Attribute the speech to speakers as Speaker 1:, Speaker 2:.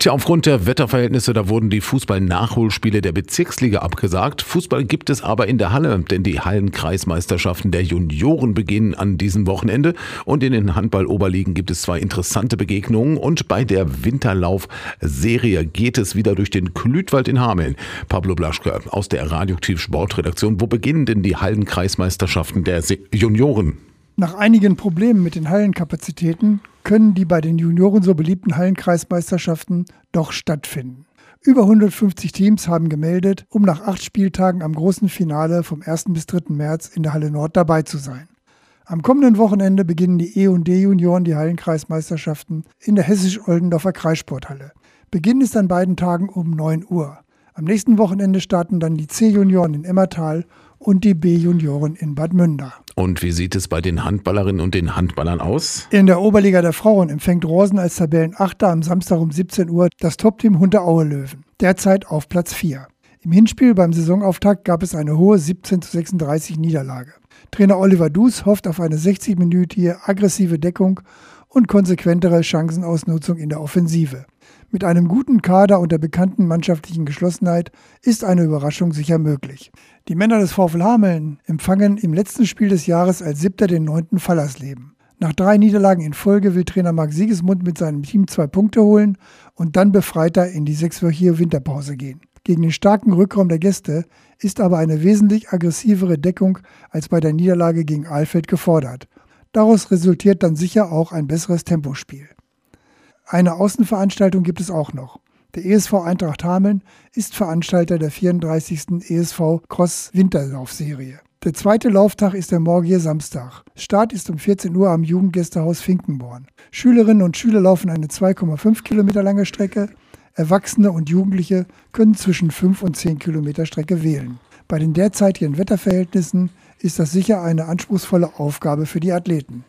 Speaker 1: Tja, aufgrund der Wetterverhältnisse, da wurden die Fußball-Nachholspiele der Bezirksliga abgesagt. Fußball gibt es aber in der Halle, denn die Hallenkreismeisterschaften der Junioren beginnen an diesem Wochenende. Und in den Handball-Oberligen gibt es zwei interessante Begegnungen. Und bei der Winterlauf-Serie geht es wieder durch den Klütwald in Hameln. Pablo Blaschke aus der Radioaktiv Sportredaktion. Wo beginnen denn die Hallenkreismeisterschaften der Junioren?
Speaker 2: Nach einigen Problemen mit den Hallenkapazitäten können die bei den Junioren so beliebten Hallenkreismeisterschaften doch stattfinden. Über 150 Teams haben gemeldet, um nach acht Spieltagen am großen Finale vom 1. bis 3. März in der Halle Nord dabei zu sein. Am kommenden Wochenende beginnen die E&D-Junioren die Hallenkreismeisterschaften in der hessisch-Oldendorfer Kreissporthalle. Beginn ist an beiden Tagen um 9 Uhr. Am nächsten Wochenende starten dann die C-Junioren in Emmertal und die B-Junioren in Bad Münder.
Speaker 1: Und wie sieht es bei den Handballerinnen und den Handballern aus?
Speaker 2: In der Oberliga der Frauen empfängt Rosen als Tabellenachter am Samstag um 17 Uhr das Top-Team Aue Löwen, derzeit auf Platz 4. Im Hinspiel beim Saisonauftakt gab es eine hohe 17 zu 36 Niederlage. Trainer Oliver Dus hofft auf eine 60-minütige aggressive Deckung und konsequentere Chancenausnutzung in der Offensive. Mit einem guten Kader und der bekannten mannschaftlichen Geschlossenheit ist eine Überraschung sicher möglich. Die Männer des VfL Hameln empfangen im letzten Spiel des Jahres als Siebter den neunten Fallersleben. Nach drei Niederlagen in Folge will Trainer Marc Siegesmund mit seinem Team zwei Punkte holen und dann befreiter in die sechswöchige Winterpause gehen. Gegen den starken Rückraum der Gäste ist aber eine wesentlich aggressivere Deckung als bei der Niederlage gegen Alfeld gefordert. Daraus resultiert dann sicher auch ein besseres Tempospiel. Eine Außenveranstaltung gibt es auch noch. Der ESV Eintracht Hameln ist Veranstalter der 34. ESV Cross Winterlaufserie. Der zweite Lauftag ist der morgige Samstag. Start ist um 14 Uhr am Jugendgästehaus Finkenborn. Schülerinnen und Schüler laufen eine 2,5 Kilometer lange Strecke. Erwachsene und Jugendliche können zwischen 5 und 10 Kilometer Strecke wählen. Bei den derzeitigen Wetterverhältnissen ist das sicher eine anspruchsvolle Aufgabe für die Athleten.